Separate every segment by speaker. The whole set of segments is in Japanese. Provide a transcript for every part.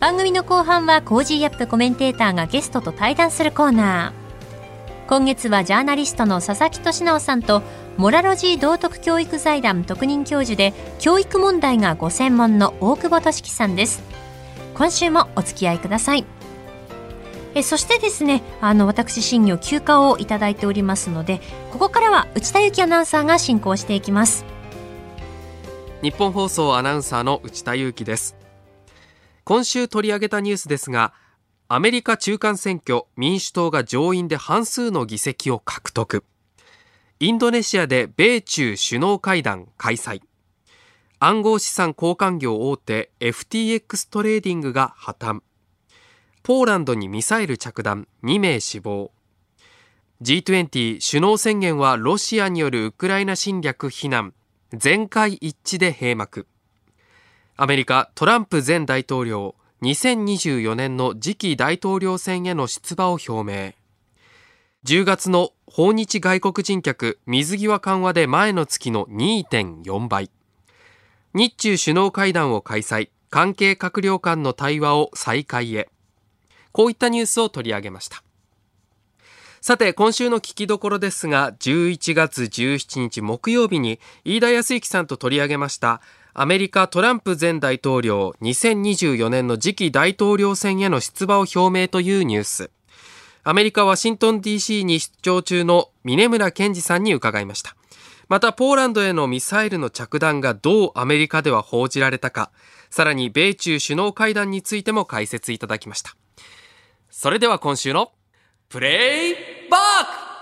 Speaker 1: 番組の後半は Cozy up! コメンテーターがゲストと対談するコーナー。今月はジャーナリストの佐々木俊尚さんとモラロジー道徳教育財団特任教授で教育問題がご専門の大久保俊輝さんです。今週もお付き合いください。えそしてですねあの私新行休暇をいただいておりますのでここからは内田雄基アナウンサーが進行していきます。
Speaker 2: ニッポン放送アナウンサーの内田雄基です。今週取り上げたニュースですがアメリカ中間選挙民主党が上院で半数の議席を獲得。インドネシアで米中首脳会談開催。暗号資産交換業大手 FTX トレーディングが破綻。ポーランドにミサイル着弾2名死亡。G20 首脳宣言はロシアによるウクライナ侵略非難。全会一致で閉幕。アメリカトランプ前大統領2024年の次期大統領選への出馬を表明。10月の訪日外国人客水際緩和で前の月の2.4倍日中首脳会談を開催関係閣僚間の対話を再開へ。こういったニュースを取り上げました。さて今週の聞きどころですが11月17日木曜日に飯田康之さんと取り上げましたアメリカトランプ前大統領2024年の次期大統領選への出馬を表明というニュース。アメリカ・ワシントン DC に出張中の峰村健二さんに伺いました。またポーランドへのミサイルの着弾がどうアメリカでは報じられたかさらに米中首脳会談についても解説いただきました。それでは今週のプレイバック。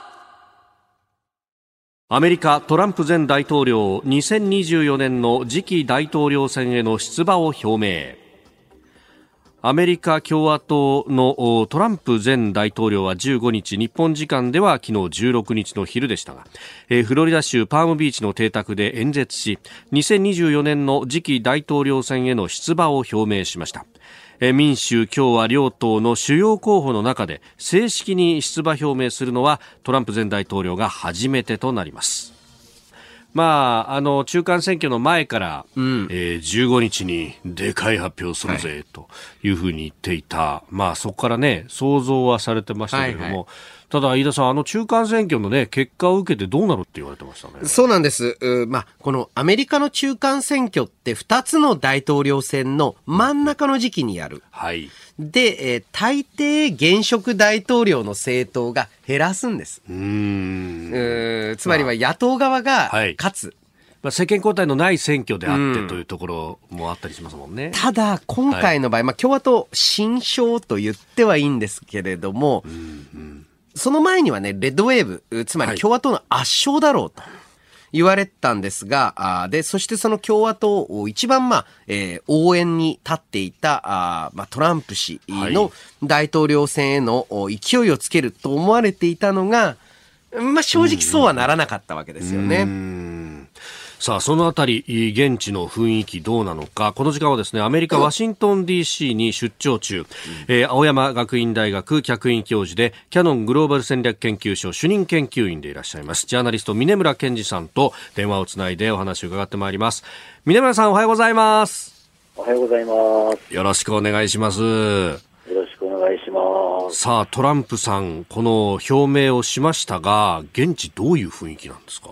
Speaker 3: アメリカトランプ前大統領2024年の次期大統領選への出馬を表明。アメリカ共和党のトランプ前大統領は15日日本時間では昨日16日の昼でしたがフロリダ州パームビーチの邸宅で演説し2024年の次期大統領選への出馬を表明しました。民主、共和両党の主要候補の中で正式に出馬表明するのはトランプ前大統領が初めてとなります。まあ、あの中間選挙の前から、うん、えー、15日にでかい発表するぜ、はい、というふうに言っていた、まあ、そこからね想像はされてましたけれども、はいはいただ、飯田さん、あの中間選挙のね、結果を受けてどうなるって言われてましたね。
Speaker 4: そうなんです。まあ、このアメリカの中間選挙って2つの大統領選の真ん中の時期にやる。
Speaker 3: はい。
Speaker 4: で、えー、大抵現職大統領の政党が減らすんです。
Speaker 3: うん
Speaker 4: つまりは野党側が勝つ。はい
Speaker 3: まあ、政権交代のない選挙であってというところもあったりしますもんね。うん、
Speaker 4: ただ、今回の場合、はい、まあ、共和党新勝と言ってはいいんですけれども、うんうんその前にはね、レッドウェーブ、つまり共和党の圧勝だろうと。言われたんですが、あで、そしてその共和党を一番、まあ、えー、応援に立っていた、あまあ、トランプ氏の大統領選への勢いをつけると思われていたのが、まあ、正直そうはならなかったわけですよね。
Speaker 3: さあ、そのあたり、現地の雰囲気どうなのか、この時間はですね、アメリカ・ワシントン DC に出張中、うん、えー、青山学院大学客員教授で、キャノングローバル戦略研究所主任研究員でいらっしゃいます、ジャーナリスト、峰村健二さんと電話をつないでお話を伺ってまいります。峰村さん、おはようございます。
Speaker 5: おはようございます。
Speaker 3: よろしくお願いします。よ
Speaker 5: ろしくお願いします。
Speaker 3: さあ、トランプさん、この表明をしましたが、現地どういう雰囲気なんですか？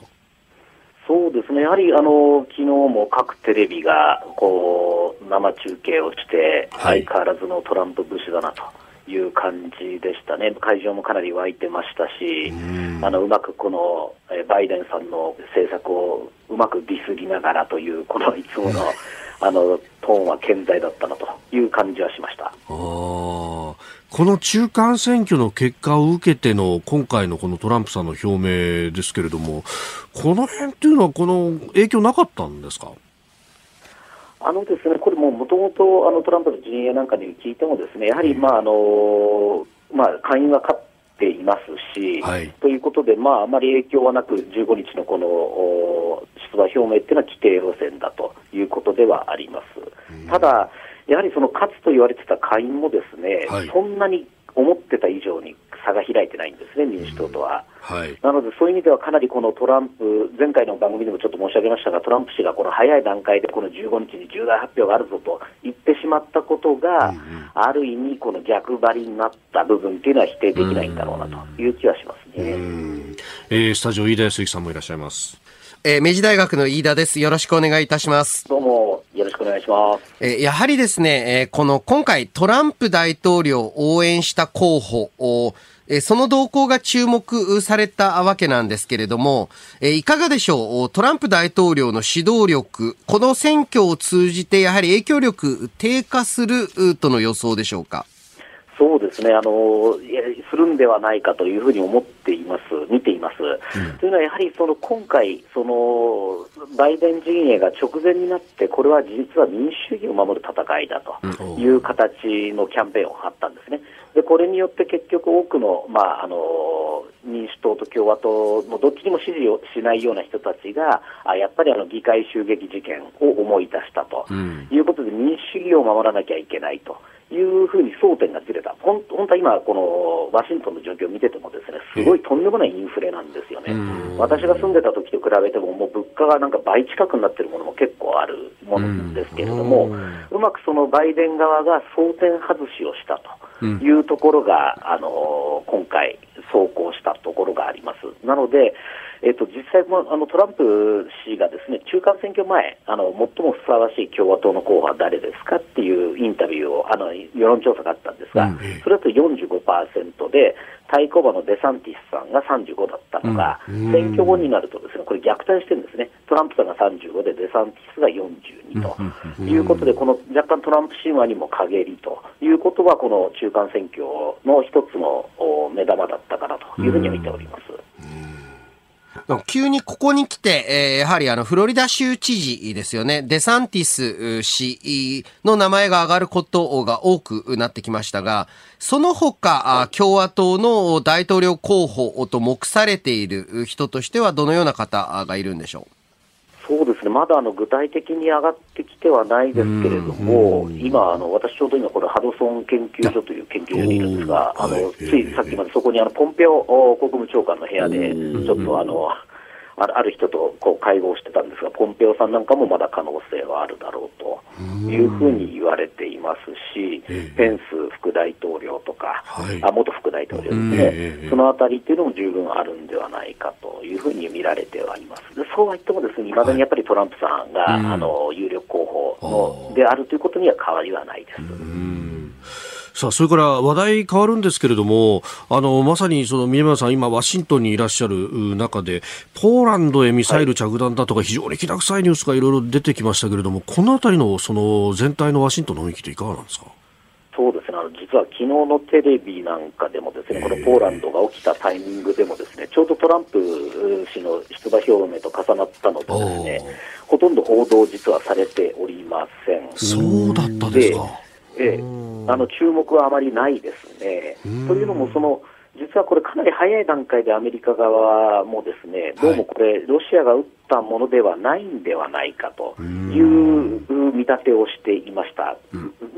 Speaker 5: そうですね、やはりあの昨日も各テレビがこう生中継をして、相変わらずのトランプ節だなと。いう感じでしたね、会場もかなり沸いてましたし、あのうまくこのバイデンさんの政策をうまくディスりながらという、このいつものあのトーンは健在だったなという感じはしました。
Speaker 3: この中間選挙の結果を受けての今回のこのトランプさんの表明ですけれども、この辺っていうのは、この影響なかったんですか？
Speaker 5: あのですね、これももともとトランプの陣営なんかに聞いてもですね、やはり、まああのまあ、下院は勝っていますし、
Speaker 3: はい、
Speaker 5: ということで、まあ、あまり影響はなく、15日のこの出馬表明っていうのは規定路線だということではあります。ただやはりその勝つと言われてた下院もですね、はい、そんなに思ってた以上に差が開いてないんですね、民主党とは。
Speaker 3: はい、
Speaker 5: なので、そういう意味ではかなりこのトランプ、前回の番組でもちょっと申し上げましたが、トランプ氏がこの早い段階でこの15日に重大発表があるぞと言ってしまったことが、うんうん、ある意味、この逆張りになった部分っていうのは否定できないんだろうなという気はしますね。
Speaker 3: えー、スタジオ、飯田康之さんもいらっしゃいます。
Speaker 4: えー、明治大学の飯田です。よろしくお願いいたします。
Speaker 5: どうも、よろしくお願いします。
Speaker 4: えー、やはりですね、えー、この今回トランプ大統領を応援した候補を、えー、その動向が注目されたわけなんですけれども、えー、いかがでしょう？トランプ大統領の指導力、この選挙を通じてやはり影響力低下するとの予想でしょうか？
Speaker 5: そうですねあのするんではないかというふうに思っています、見ています。うん、というのは、やはりその今回、そのバイデン陣営が直前になって、これは実は民主主義を守る戦いだという形のキャンペーンを張ったんですね。でこれによって結局、多くの,、まあ、あの民主党と共和党のどっちにも支持をしないような人たちが、あやっぱりあの議会襲撃事件を思い出したということで、民主主義を守らなきゃいけないと。いうふうに争点がずれた、本当は今、このワシントンの状況を見てても、ですねすごいとんでもないインフレなんですよね、私が住んでた時と比べても、もう物価がなんか倍近くになってるものも結構あるものですけれども、うまくそのバイデン側が争点外しをしたというところが、あの今回、走行したところがあります。なのでえっと、実際もあのトランプ氏がですね中間選挙前あの、最もふさわしい共和党の候補は誰ですかっていうインタビューをあの世論調査があったんですが、うん、それだと45%で、対抗馬のデサンティスさんが35だったのが、うん、選挙後になるとですねこれ逆転してるんですね、トランプさんが35で、デサンティスが42と。いうことで、この若干トランプ神話にも陰りということは、この中間選挙の一つの目玉だったかなというふうに見ております。
Speaker 4: 急にここに来て、えー、やはりあの、フロリダ州知事ですよね。デサンティス氏の名前が挙がることが多くなってきましたが、その他、共和党の大統領候補と目されている人としてはどのような方がいるんでしょう、
Speaker 5: まだあの具体的に上がってきてはないですけれども、今あの、私ちょうど今、これ、ハドソン研究所という研究所にいるんですが、あのついさっきまでそこにあのポンペオ国務長官の部屋で、ちょっとあの、ある人とこう会合してたんですが、ポンペオさんなんかもまだ可能性はあるだろうというふうに言われていますし、ペンス副大統領とか、はい、あ元副大統領ですね、そのあたりっていうのも十分あるんではないかというふうに見られてはいます。でそうは言ってもですね、いまだにやっぱりトランプさんが、はい、あの有力候補のであるということには変わりはないです。
Speaker 3: さあ、それから話題変わるんですけれども、あの、まさにその、宮村さん、今、ワシントンにいらっしゃる中で、ポーランドへミサイル着弾だとか、非常にきな臭いニュースがいろいろ出てきましたけれども、このあたりの、その、全体のワシントンの雰囲気っていかがなんですか？
Speaker 5: そうですね、あの実は昨日のテレビなんかでもですね、このポーランドが起きたタイミングでもですね、ちょうどトランプ氏の出馬表明と重なったのでですね、ほとんど報道実はされておりません。
Speaker 3: そうだったですか。
Speaker 5: ええ。あの注目はあまりないですね。というのもその、実はこれ、かなり早い段階でアメリカ側もですね、どうもこれ、ロシアが撃ったものではないんではないかという見立てをしていました。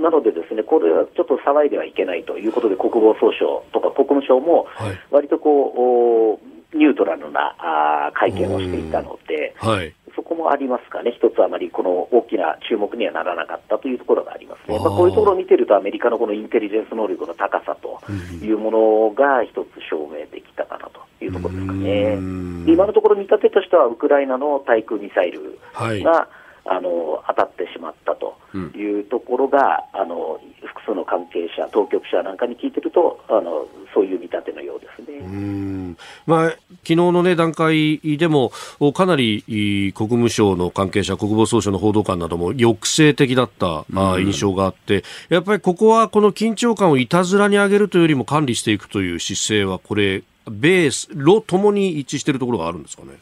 Speaker 5: なので、ですねこれはちょっと騒いではいけないということで、国防総省とか国務省も、割とこう、ニュートラルなあ会見をしていたので、
Speaker 3: はい
Speaker 5: そこもありますかね、一つあまりこの大きな注目にはならなかったというところがありますね、まあ、こういうところを見てると、アメリカのこのインテリジェンス能力の高さというものが一つ証明できたかなというところですかね。今のところ見立てとしては、ウクライナの対空ミサイルが、はい。あの当たってしまったというところが、うん、あの複数の関係者、当局者なんかに聞いてると、あのそういう見立てのようですね。うん。
Speaker 3: まあ、昨日の、ね、段階でも、かなり国務省の関係者、国防総省の報道官なども抑制的だった、うん、印象があって、やっぱりここはこの緊張感をいたずらに上げるというよりも管理していくという姿勢は、これ、米ロともに一致しているところがあるんですかね？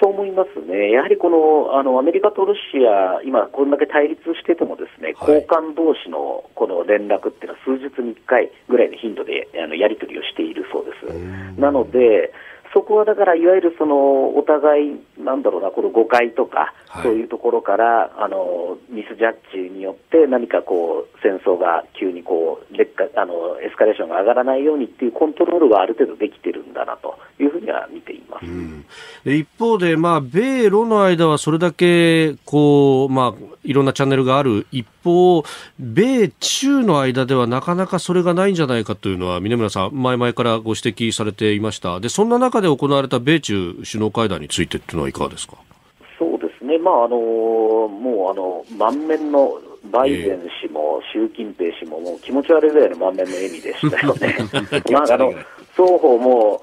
Speaker 5: そう思いますね。ね、やはりこのあのアメリカとロシア、今、こんだけ対立してても、ですね、交換同士のこの連絡っていうのは、数日に1回ぐらいの頻度であのやり取りをしているそうです。なので、そこはだから、いわゆるそのお互い、なんだろうな、この誤解とか、はい、そういうところからあのミスジャッジによって何かこう戦争が急にこう劣化あのエスカレーションが上がらないようにっていうコントロールがある程度できてるんだなというふうには見ています、うん、
Speaker 3: 一方で、まあ、米ロの間はそれだけこう、まあ、いろんなチャンネルがある一方、米中の間ではなかなかそれがないんじゃないかというのは、峰村さん、前々からご指摘されていました。で、そんな中で行われた米中首脳会談についてっていうのはいかがですか？
Speaker 5: そうですね、まああのもうあの満面のバイデン氏も習近平氏ももう気持ち悪いぐらいの満面の笑みでしたよね。まあ、あの双方も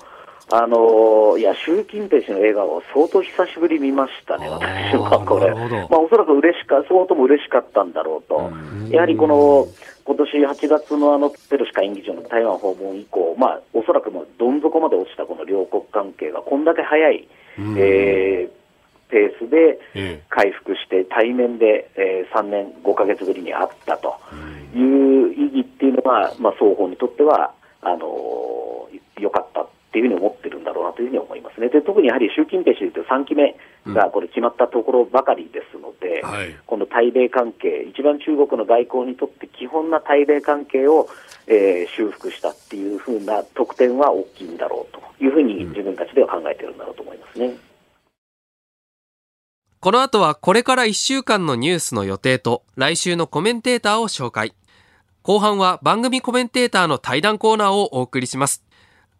Speaker 5: あのいや習近平氏の笑顔、相当久しぶり見ましたね、私はこれ、まあ、おそらく嬉しか相当も嬉しかったんだろうと、やはりこの今年8月のあのペロシ下院議長の台湾訪問以降、まあ、おそらくもうどん底まで落ちたこの両国関係がこんだけ早い、えーペースで回復して、対面で、えー、3年5か月ぶりに会ったという意義っていうのは、まあ、双方にとってはあの良かったっていうふうに思ってというふうに思いますね。で特にやはり習近平氏という3期目がこれ決まったところばかりですので、うんはい、この対米関係、一番中国の外交にとって基本な対米関係を、えー、修復したっていうふうな特典は大きいんだろうというふうに自分たちでは考えているんだろうと思いますね。うん
Speaker 2: この後はこれから1週間のニュースの予定と来週のコメンテーターを紹介。後半は番組コメンテーターの対談コーナーをお送りします。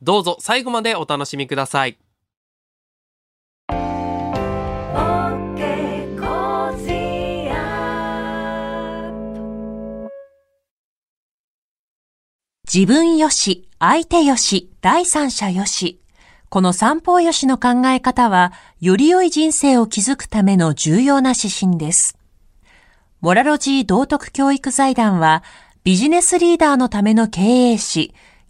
Speaker 2: どうぞ最後までお楽しみください。
Speaker 1: 自分よし、相手よし、第三者よし。この三方よしの考え方は、より良い人生を築くための重要な指針です。モラロジー道徳教育財団は、ビジネスリーダーのための経営誌、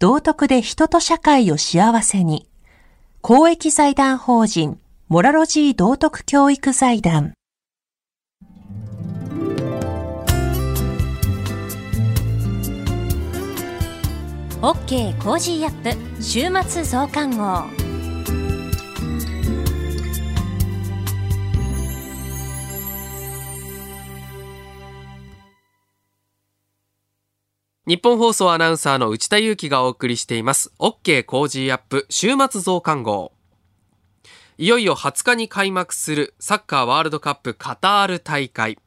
Speaker 1: 道徳で人と社会を幸せに。公益財団法人、モラロジー道徳教育財団。OK! Cozy up! 週末増刊号
Speaker 2: ニッポン放送アナウンサーの内田雄基がお送りしています OK コージーアップ週末増刊号いよいよ20日に開幕するサッカーワールドカップカタール大会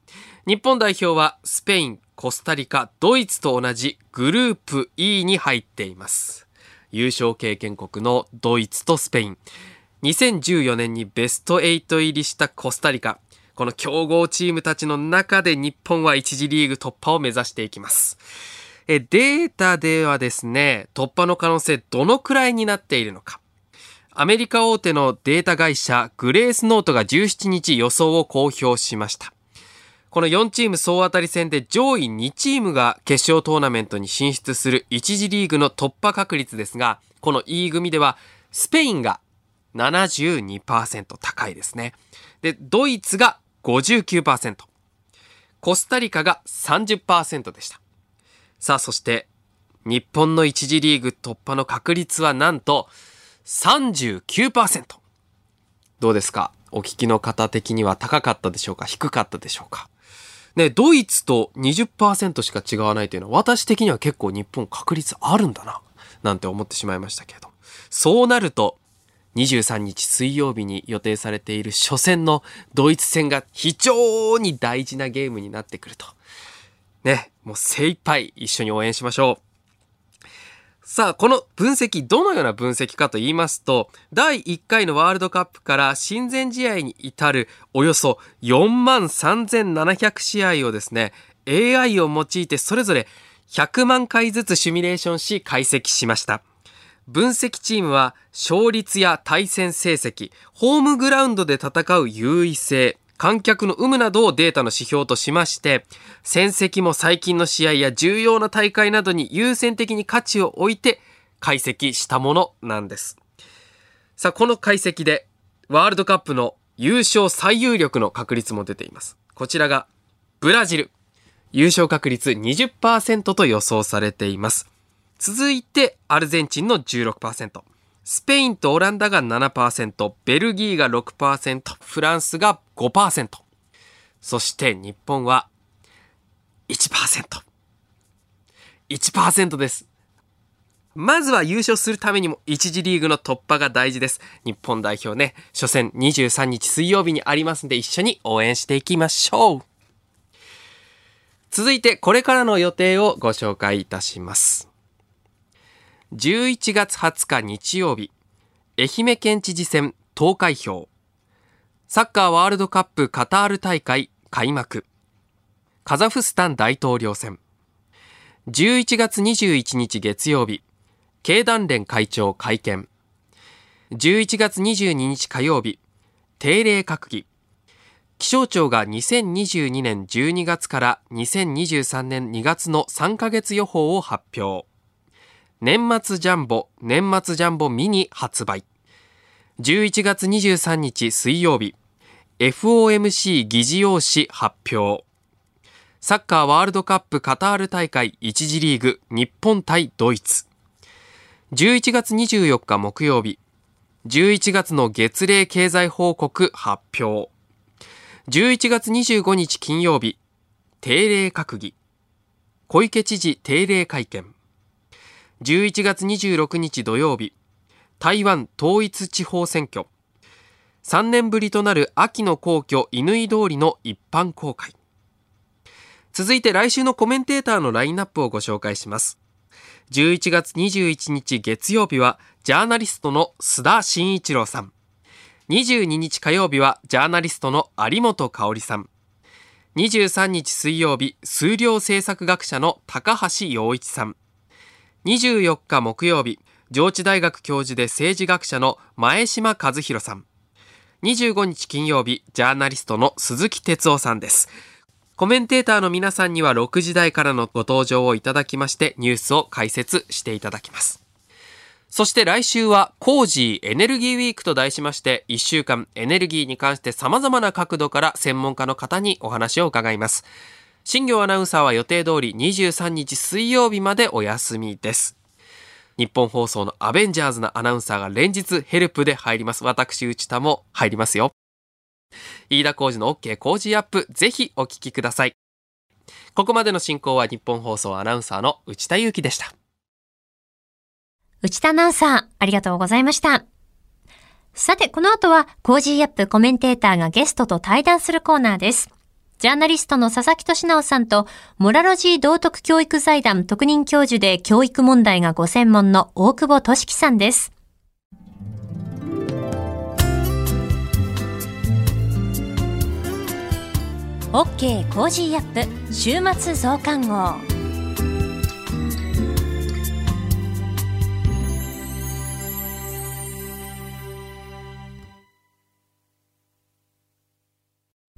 Speaker 2: 日本代表はスペインコスタリカ、ドイツと同じグループ E に入っています。優勝経験国のドイツとスペイン。2014年にベスト8入りしたコスタリカ。この強豪チームたちの中で日本は一次リーグ突破を目指していきます。えデータではですね、突破の可能性どのくらいになっているのか。アメリカ大手のデータ会社グレースノートが17日予想を公表しました。この4チーム総当たり戦で上位2チームが決勝トーナメントに進出する1次リーグの突破確率ですが、この E 組ではスペインが72%高いですね。で、ドイツが59%、コスタリカが30%でした。さあ、そして日本の1次リーグ突破の確率はなんと39%。どうですか？お聞きの方的には高かったでしょうか？低かったでしょうか？ね、ドイツと20%しか違わないというのは私的には結構日本確率あるんだな、なんて思ってしまいましたけれど。そうなると、23日水曜日に予定されている初戦のドイツ戦が非常に大事なゲームになってくると。ね、もう精一杯一緒に応援しましょう。さあ、この分析、どのような分析かと言いますと、第1回のワールドカップから親善試合に至るおよそ4万3700試合をですね、AI を用いてそれぞれ100万回ずつシミュレーションし解析しました。分析チームは勝率や対戦成績、ホームグラウンドで戦う優位性、観客の有無などをデータの指標としまして、戦績も最近の試合や重要な大会などに優先的に価値を置いて解析したものなんです。さあ、この解析でワールドカップの優勝最有力の確率も出ています。こちらがブラジル。優勝確率20%と予想されています。続いてアルゼンチンの16%。スペインとオランダが7%、ベルギーが6%、フランスが5%。そして日本は1%。1%です。まずは優勝するためにも1次リーグの突破が大事です。日本代表ね、初戦23日水曜日にありますんで一緒に応援していきましょう。続いてこれからの予定をご紹介いたします。11月20日日曜日、愛媛県知事選投開票。サッカーワールドカップカタール大会開幕。カザフスタン大統領選。11月21日月曜日、経団連会長会見。11月22日火曜日、定例閣議。気象庁が2022年12月から2023年2月の3ヶ月予報を発表。年末ジャンボ、年末ジャンボミニ発売。11月23日水曜日、FOMC 議事要旨発表。サッカーワールドカップカタール大会1次リーグ日本対ドイツ。11月24日木曜日、11月の月例経済報告発表。11月25日金曜日、定例閣議。小池知事定例会見。11月26日土曜日、台湾統一地方選挙。3年ぶりとなる秋の皇居乾通りの一般公開。続いて来週のコメンテーターのラインナップをご紹介します。11月21日月曜日はジャーナリストの須田慎一郎さん。22日火曜日はジャーナリストの有本香里さん。23日水曜日、数量政策学者の高橋洋一さん。24日木曜日、上智大学教授で政治学者の前島和弘さん。25日金曜日、ジャーナリストの鈴木哲夫さんです。コメンテーターの皆さんには6時台からのご登場をいただきまして、ニュースを解説していただきます。そして来週は、コージーエネルギーウィークと題しまして、1週間エネルギーに関して様々な角度から専門家の方にお話を伺います。新業アナウンサーは予定通り23日水曜日までお休みです。日本放送のアベンジャーズなアナウンサーが連日ヘルプで入ります。私、内田も入りますよ。飯田浩司の OK! Cozy up!、ぜひお聞きください。ここまでの進行はニッポン放送アナウンサーの内田雄基でした。
Speaker 1: 内田アナウンサー、ありがとうございました。さて、この後は、 Cozy up! コメンテーターがゲストと対談するコーナーです。ジャーナリストの佐々木俊尚さんと、モラロジー道徳教育財団特任教授で教育問題がご専門の大久保俊輝さんです。OK! Cozy up! 週末増刊号。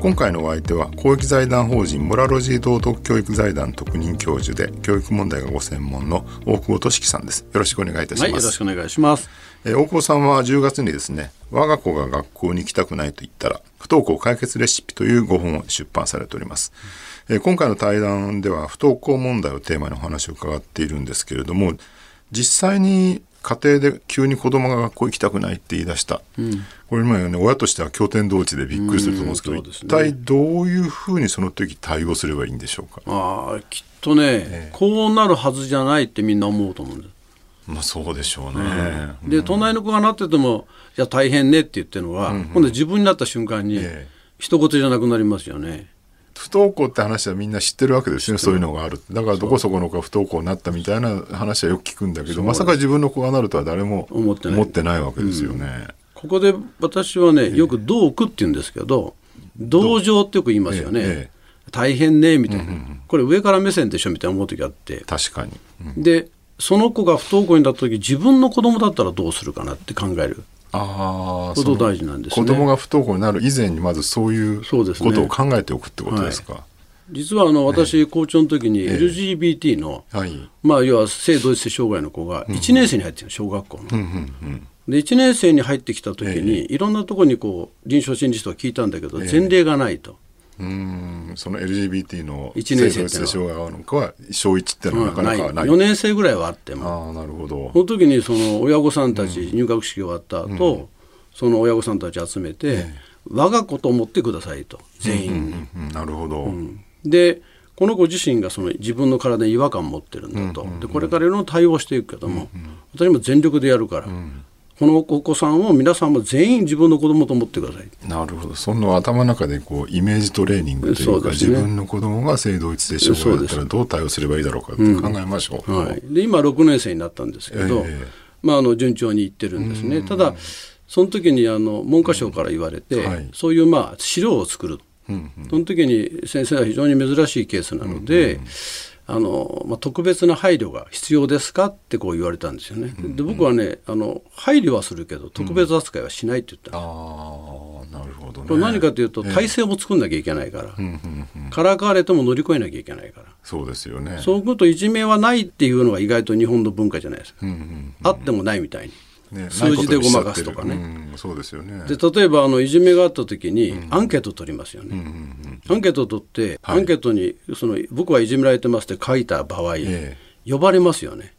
Speaker 6: 今回のお相手は公益財団法人モラロジー道徳教育財団特任教授で教育問題がご専門の大久保俊樹さんです。よろしくお願いいたします、はい、
Speaker 7: よろしくお願いします。
Speaker 6: え大久保さんは10月にですね我が子が学校に行きたくないと言ったら不登校解決レシピという5本を出版されております、え今回の対談では不登校問題をテーマにお話を伺っているんですけれども実際に家庭で急に子供が学校行きたくないって言い出した、うん、これ今ね親としては経典同地でびっくりすると思うんですけど、うんね、一体どういうふうにその時対応すればいいんでしょうか？
Speaker 7: ああきっとね、えこうなるはずじゃないってみんな思うと思うんです。
Speaker 6: まあそうでしょうね、
Speaker 7: うん、で隣の子がなってても「いや大変ね」って言ってるのは、うんうん、今度自分になった瞬間に、え。一言じゃなくなりますよね
Speaker 6: 不登校って話はみんな知ってるわけですよねそういうのがあるだからどこそこの子が不登校になったみたいな話はよく聞くんだけどまさか自分の子がなるとは誰も思ってない。わけですよね、うん、
Speaker 7: ここで私はねよく「同区」って言うんですけど「同情」ってよく言いますよね、ええ。大変ねみたいな、うんうんうん、これ上から目線でしょみたいな思う時あって。
Speaker 6: 確かに、
Speaker 7: うん、でその子が不登校になった時自分の子供だったらどうするかなって考えるあこと大事なんですね。
Speaker 6: 子供が不登校になる以前にまずそういうことを考えておくってことですか、
Speaker 7: 実はあの私、校長の時に LGBT の、まあ、要は性同一性障害の子が1年生に入ってる小学校の。で1年生に入ってきた時に、いろんなところにこう臨床心理士とか聞いたんだけど、前例がないと。
Speaker 6: うん。その LGBT の性同一性障害があるのかは小1ってのはなかなかない,、
Speaker 7: 4年生ぐらいはあっても。
Speaker 6: あなるほど。
Speaker 7: その時にその親御さんたち、入学式終わった後、うん、その親御さんたち集めて、我が子と思ってくださいと全員
Speaker 6: に、なるほど、
Speaker 7: でこの子自身がその自分の体に違和感を持ってるんだと、でこれからいろんな対応していくけども、私も全力でやるから、このお子さんを皆さんも全員自分の子供と思ってください。
Speaker 6: なるほど。その頭の中でこうイメージトレーニングというか、ね、自分の子供が性同一性障害だったらどう対応すればいいだろうかって考えましょう、
Speaker 7: うん、はい、で今6年生になったんですけど、えー、まあ、あの順調にいってるんですね。ただその時にあの文科省から言われて、はい、そういうまあ資料を作る、うんうん、その時に先生は非常に珍しいケースなので、うんうんあのまあ、特別な配慮が必要ですかってこう言われたんですよね。で僕はねあの配慮はするけど特別扱いはしないって言った、うん、
Speaker 6: あなるほど、ね、
Speaker 7: これ何かというと体制も作んなきゃいけないから、えー、からかわれても乗り越えなきゃいけないから。
Speaker 6: そうですよね。
Speaker 7: そういうこといじめはないっていうのが意外と日本の文化じゃないですか、あってもないみたいに。ね、数字でごまかすとかね。
Speaker 6: うん、そうですよね。
Speaker 7: で例えばあのいじめがあった時にアンケート取りますよね。アンケート取って、はい、アンケートにその僕はいじめられてますって書いた場合、えー、呼ばれますよね。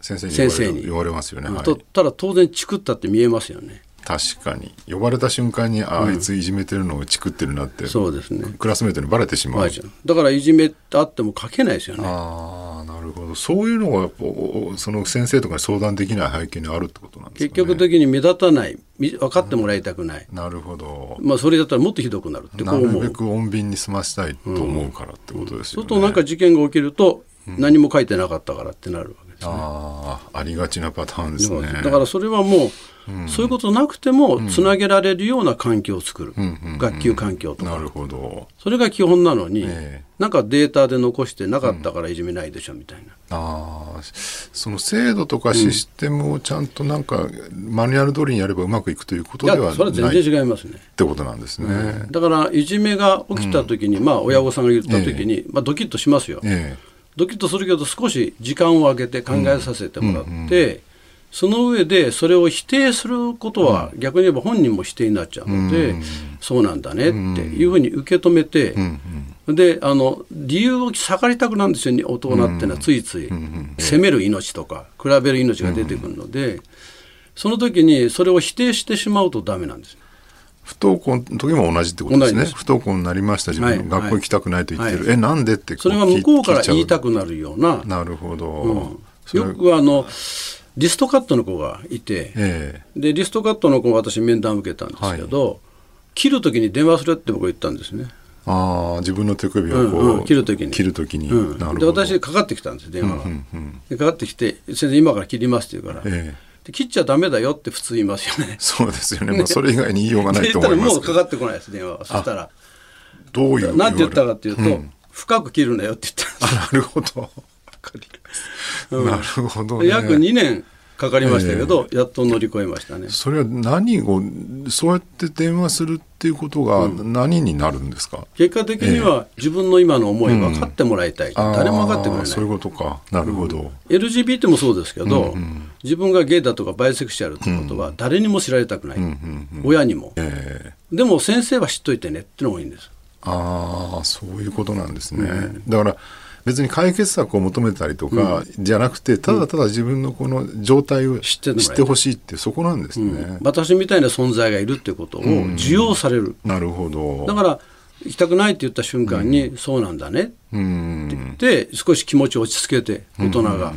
Speaker 6: 先生に先生に。呼ばれますよね。
Speaker 7: はい、ただ当然チクったって見えますよね。
Speaker 6: 確かに。呼ばれた瞬間にあ,、あいついじめてるのをチクってるなって、
Speaker 7: そうですね。
Speaker 6: クラスメートにバレてしまう。
Speaker 7: だからいじめってあっても書けないですよね。
Speaker 6: ああなるほど。そういうのがその先生とかに相談できない背景にあるってことなんですか、ね、
Speaker 7: 結局的に目立たない。分かってもらいたくない、
Speaker 6: なるほど。
Speaker 7: まあそれだったらもっとひどくなるって
Speaker 6: なるべく穏便に済ませたいと思うからってことですよね、うん、
Speaker 7: そうするとなんか事件が起きると何も書いてなかったからってなるわけですね、
Speaker 6: ああありがちなパターンですね。
Speaker 7: だからそれはもうそういうことなくてもつなげられるような環境を作る、学級環境とか、
Speaker 6: なるほど。
Speaker 7: それが基本なのに、えー、なんかデータで残してなかったからいじめないでしょみたいな、
Speaker 6: あその制度とかシステムをちゃんとなんか、マニュアル通りにやればうまくいくということではない。
Speaker 7: それは全然違いますね。
Speaker 6: ってことなんですね、うん、
Speaker 7: だからいじめが起きた時に、まあ親御さんが言った時に、まあ、ドキッとしますよ、えー、ドキッとするけど少し時間を空けて考えさせてもらって、うんうんうんその上でそれを否定することは逆に言えば本人も否定になっちゃうので、そうなんだねっていうふうに受け止めて、であの理由を下がりたくなんですよ大人ってのはついつい責める命とか比べる命が出てくるので、その時にそれを否定してしまうとダメなんです。
Speaker 6: 不登校の時も同じってことですね。不登校になりました。自分、学校行きたくないと言ってる。はい、え、なんでって
Speaker 7: それは向こうから言いたくなるような。
Speaker 6: なるほど。うん、
Speaker 7: よくあの、リストカットの子がいて、えー、でリストカットの子を私面談受けたんですけど、はい、切る時に電話するって僕言ったんですね。
Speaker 6: ああ自分の手首をこう、
Speaker 7: うんうん、切る時に。
Speaker 6: 切る時に、
Speaker 7: うん、で私かかってきたんです電話が、うんうんうん、でかかってきて「先生今から切ります」って言うから、えー、で切っちゃだめだよって普通言いますよね。
Speaker 6: そうですよね、まあ、それ以外に言いようがないと思います
Speaker 7: もうかかってこないです電話は。そしたら。
Speaker 6: どういう
Speaker 7: なんて言ったかっていうと、うん、深く切るなよって言った
Speaker 6: んですなるほど、
Speaker 7: うん、なるほど、ね、約2年かかりましたけど、えー、やっと乗り越えましたね。
Speaker 6: それは何を、そうやって電話するっていうことが何になるんですか、うん、
Speaker 7: 結果的には自分の今の思い分かってもらいたい。うん、誰も分かってくれない。
Speaker 6: そういうことか。なるほど。うん、
Speaker 7: LGBT もそうですけど、うんうん、自分がゲイだとかバイセクシャルってことは誰にも知られたくない。親にも、えー。でも先生は知っといてねってのがいいんです。
Speaker 6: ああ、そういうことなんですね。だから、別に解決策を求めたりとかじゃなくて、ただただ自分のこの状態を知ってほしいってそこなんですね、うん、
Speaker 7: 私みたいな存在がいるってことを受容される、
Speaker 6: なるほど。
Speaker 7: だから行きたくないって言った瞬間に、そうなんだね。って言って少し気持ちを落ち着けて大人が、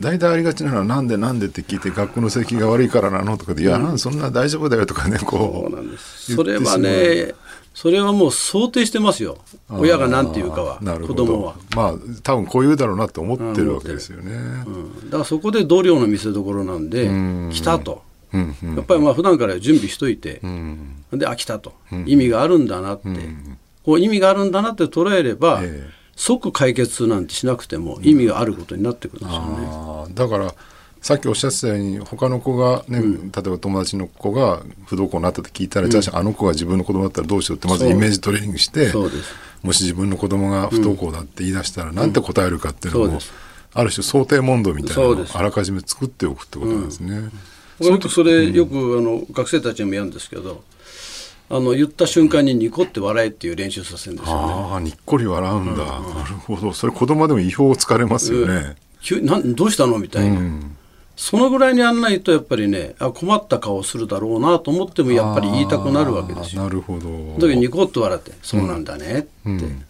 Speaker 6: 大体ありがちなのはなんでなんでって聞いて学校の席が悪いからなのとかで、いやそんな大丈夫だよとかねこ
Speaker 7: うそうなんです。それはねそれはもう想定してますよ。親が何て言うかは子供は。
Speaker 6: まあ多分こう言うだろうなって思ってるわけですよね、
Speaker 7: うん、だからそこで度量の見せ所なんで来たと、うんうん、やっぱりまあ普段から準備しといて、うん、であ来たと、意味があるんだなって、こう意味があるんだなって捉えれば、えー、即解決なんてしなくても意味があることになってくるんですよね、
Speaker 6: だからさっきおっしゃってたように他の子がね、うん、例えば友達の子が不登校になったって聞いたら、うん、じゃああの子が自分の子供だったらどうしようってまずイメージトレーニングしてもし自分の子供が不登校だって言い出したら、なんて答えるかっていうのも、ある種想定問答みたいなのをあらかじめ作っておくってことなんですね。
Speaker 7: そそれよくあの学生たちにもやるんですけどあの言った瞬間にニコって笑えっていう練習させるんですよね。
Speaker 6: ああ、にっこり笑うんだ、うん。なるほど。それ子供でも意表をつかれますよね。
Speaker 7: 急なんどうしたのみたいな。うんそのぐらいにやんないとやっぱりねあ困った顔するだろうなと思ってもやっぱり言いたくなるわけですよ。
Speaker 6: なるほど。
Speaker 7: だけどニコッと笑って「そうなんだね」って。うん。うん。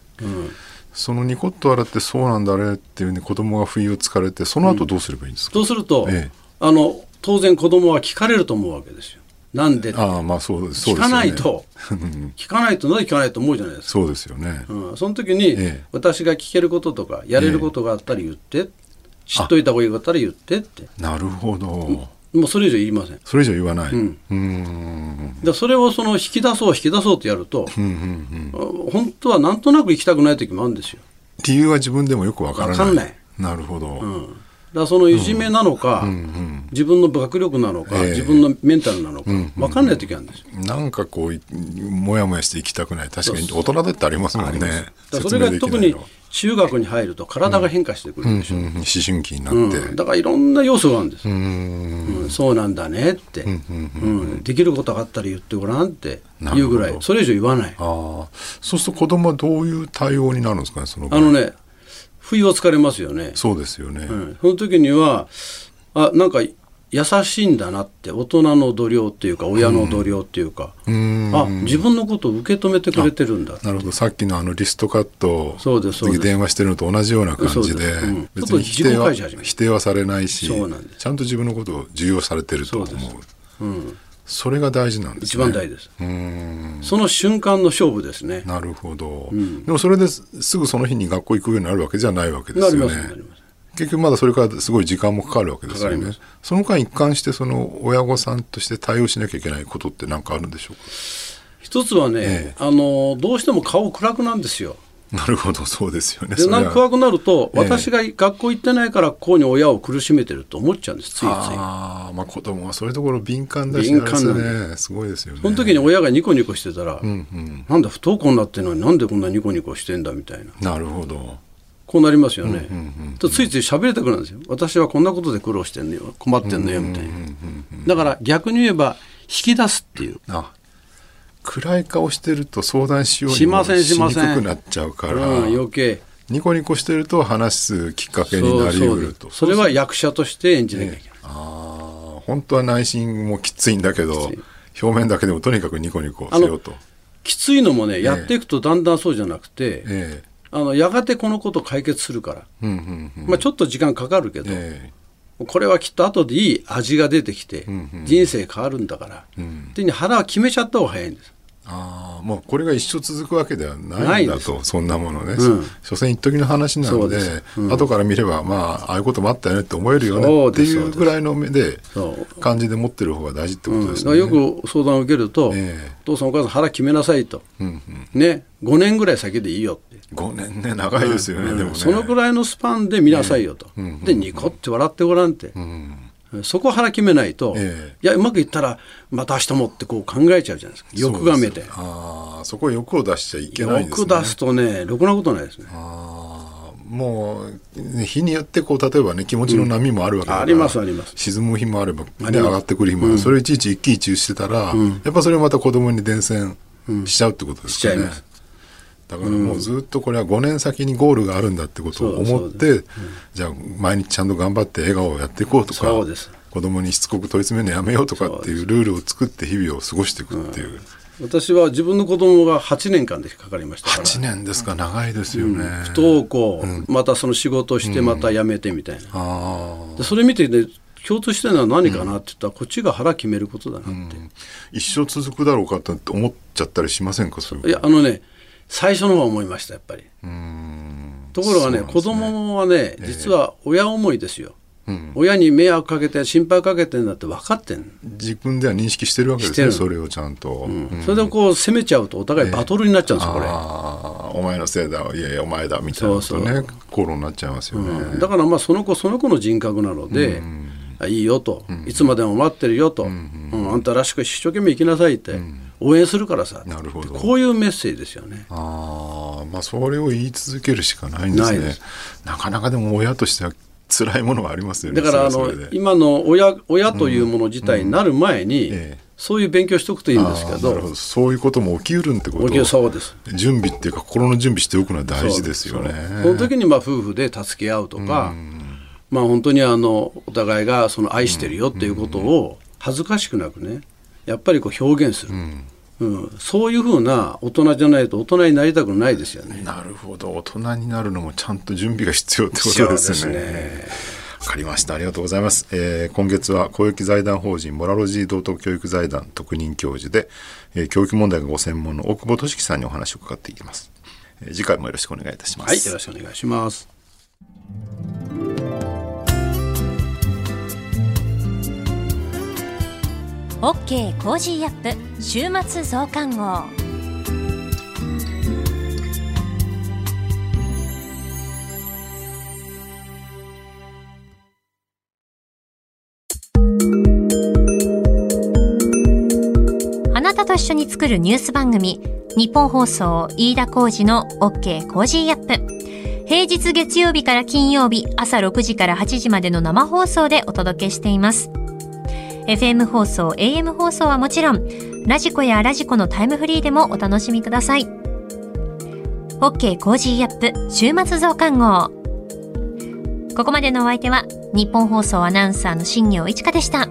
Speaker 6: そのニコッと笑ってそうなんだねっていうね子供が不意をつかれてその後どうすればいいんですか、
Speaker 7: そうすると、ええ、あの当然子供は聞かれると思うわけですよ。なんで
Speaker 6: ああまあそうです
Speaker 7: 聞かないと、聞かないとなぜ聞かないと思うじゃないですか。
Speaker 6: そうですよね、
Speaker 7: うん、その時に、ええ、私が聞けることとかやれることがあったら言って、え知っといた方がいいったら言ってって。
Speaker 6: なるほど、も
Speaker 7: うそれ以上言いません。
Speaker 6: それ以上言わない、う
Speaker 7: ん、うん。だそれをその引き出そう引き出そうとやると、うんうんうん、本当はなんとなく行きたくない時もあるんですよ。
Speaker 6: 理由は自分でもよくわからない。
Speaker 7: 分かんない。
Speaker 6: なるほど、
Speaker 7: うんだそのいじめなのか、うんうんうん、自分の学力なのか、えー、自分のメンタルなのか、分かんない時あるんですよ。
Speaker 6: なんかこう、もやもやしていきたくない、確かに大人だってありますもんね。
Speaker 7: それが特に中学に入ると体が変化してくるでしょ、うんうんうん、
Speaker 6: 思春期になって、
Speaker 7: だからいろんな要素があるんです、うんそうなんだねって、うんできることがあったら言ってごらんって。言うぐらい。それ以上言わない。あ
Speaker 6: そうすると子供はどういう対応になるんですかねその
Speaker 7: あのね不意をつかれますよね。
Speaker 6: そうですよね。う
Speaker 7: ん、その時には、あ、なんか優しいんだなって大人の度量っていうか親の度量っていうか、うん、あ自分のことを受け止めてくれてるんだ
Speaker 6: なるほど。さっきのあのリストカットそうですそうです。電話してるのと同じような感じで、うん、別に否定は否定はされないしちゃんと自分のことを重要されてると思う。う、うん、それが大事なんです、ね、
Speaker 7: 一番大事です。その瞬間の勝負ですね。
Speaker 6: なるほど、うん、でもそれですぐその日に学校行くようになるわけじゃないわけですよね。結局まだそれからすごい時間もかかるわけですよね。その間一貫してその親御さんとして対応しなきゃいけないことって何かあるんでしょうか？
Speaker 7: 一つはね、ええ、あのどうしても顔暗くなんですよ
Speaker 6: なるほど、そうですよね。
Speaker 7: で、なんか怖くなると、え私が学校行ってないから、こうに親を苦しめてると思っちゃうんです、ついつい。あ
Speaker 6: あ、まあ子供はそういうところ敏感だし、敏感ね。すごいですよね。
Speaker 7: その時に親がニコニコしてたら、うんうん、なんだ、不登校になってるのになんでこんなニコニコしてんだみたい
Speaker 6: な。なるほど。
Speaker 7: こうなりますよね。うんうんうん、とついつい喋りたくなるんですよ。私はこんなことで苦労してんのよ。困ってんのよ、みたいな。だから逆に言えば、引き出すっていう。あ
Speaker 6: 暗い顔してると相談しようにもしにくくなっちゃうから、うん、
Speaker 7: 余計。
Speaker 6: ニコニコしてると話すきっかけになりうると。
Speaker 7: それは役者として演じなきゃいけない、ね、あ
Speaker 6: あ本当は内心もきついんだけど表面だけでもとにかくニコニコせよと。
Speaker 7: きついのもね、やっていくとだんだんそうじゃなくて、えあのやがてこのこと解決するから、うんうんうん、まあ、ちょっと時間かかるけど、えこれはきっと後でいい味が出てきて、うんうん、人生変わるんだから、うん、で腹は決めちゃった方が早いんです。
Speaker 6: ああもうこれが一生続くわけではないんだとそんなものね、うん、所詮一時の話なのでで、うん、後から見ればまあああいうこともあったよねって思えるよねっていうぐらいの目で感じで持ってる方が大事ってことですね、
Speaker 7: うん、よく相談を受けると、えー、お父さんお母さん腹決めなさいと、うんうん、ね。5年ぐらい先でいいよって。
Speaker 6: 5年ね長いですよね、でもね。
Speaker 7: そのぐらいのスパンで見なさいよと、でニコって笑ってごらんって、そこ腹決めないと、えー、いやうまくいったらまた明日もってこう考えちゃうじゃないですか。欲がめて。
Speaker 6: ああそこ欲を出しちゃいけないです
Speaker 7: ね。欲出すとねろくなことないですね。
Speaker 6: ああもう日によってこう例えばね気持ちの波もあるわけだから、
Speaker 7: うん、ありますあります。
Speaker 6: 沈む日もあれば、ね、上がってくる日もある、うん、それいちいち一喜一憂してたら、うん、やっぱそれまた子供に伝染しちゃうってことですよね、だからもうずっとこれは5年先にゴールがあるんだってことを思って、うん、じゃあ毎日ちゃんと頑張って笑顔をやっていこうとか子供にしつこく問い詰めるのやめようとかっていうルールを作って日々を過ごしていくっていう。
Speaker 7: 私は自分の子供が8年間でかかりましたから。
Speaker 6: 8年ですか長いですよね、うん、
Speaker 7: 不登校、うん、またその仕事してまた辞めてみたいな、でそれ見てね共通してるのは何かなって言ったら、こっちが腹決めることだなって、
Speaker 6: 一生続くだろうかって思っちゃったりしませんかそ
Speaker 7: れいやあのね最初の方は思いましたやっぱり。ところがねね。子供はね実は親思いですよ、うん、親に迷惑かけて心配かけてんだって分かってん
Speaker 6: 自分では認識してるわけですねそれをちゃんと、う
Speaker 7: ん、それでこう責めちゃうとお互いバトルになっちゃうんですよ、これ。
Speaker 6: お前のせいだいやいやお前だみたいなね口論になっちゃいますよね、
Speaker 7: うん、だからまあその子その子の人格なので、いいよと、いつまでも待ってるよと、うん。あんたらしく一生懸命生きなさいって、応援するからさ。なるほど。こういうメッセージですよね。
Speaker 6: あ、まあそれを言い続けるしかないんですね。なかなかでも親としては辛いものがありますよね
Speaker 7: だからあの今の親親というもの自体になる前に、うんうん。ええ。そういう勉強しておくといいんですけどど。
Speaker 6: そういうことも起きうるってこと。起き
Speaker 7: そうです。
Speaker 6: 準備っていうか心の準備しておくのは大事ですよね。
Speaker 7: その時にまあ夫婦で助け合うとか、まあ本当にあのお互いがその愛してるよっていうことを恥ずかしくなくねやっぱりこう表現する、うんうん、そういうふうな大人じゃないと大人になりたくないですよね。
Speaker 6: なるほど大人になるのもちゃんと準備が必要ってことですね。わかりました。ありがとうございます。えー、今月は公益財団法人モラロジー道徳教育財団特任教授で、えー、教育問題がご専門の大久保俊樹さんにお話を伺っていきます。えー、次回もよろしくお願いいたします。
Speaker 7: はい、よろしくお願いします。
Speaker 1: OK! Cozy up! 週末増刊号あなたと一緒に作るニュース番組日本放送飯田浩二の OK コージーアップ平日月曜日から金曜日朝6時から8時までの生放送でお届けしています。FM 放送、AM 放送はもちろん、 radiko や radiko のタイムフリーでもお楽しみください。 OK! Cozy up! 週末増刊号。ここまでのお相手は、ニッポン放送アナウンサーの新行市佳でした。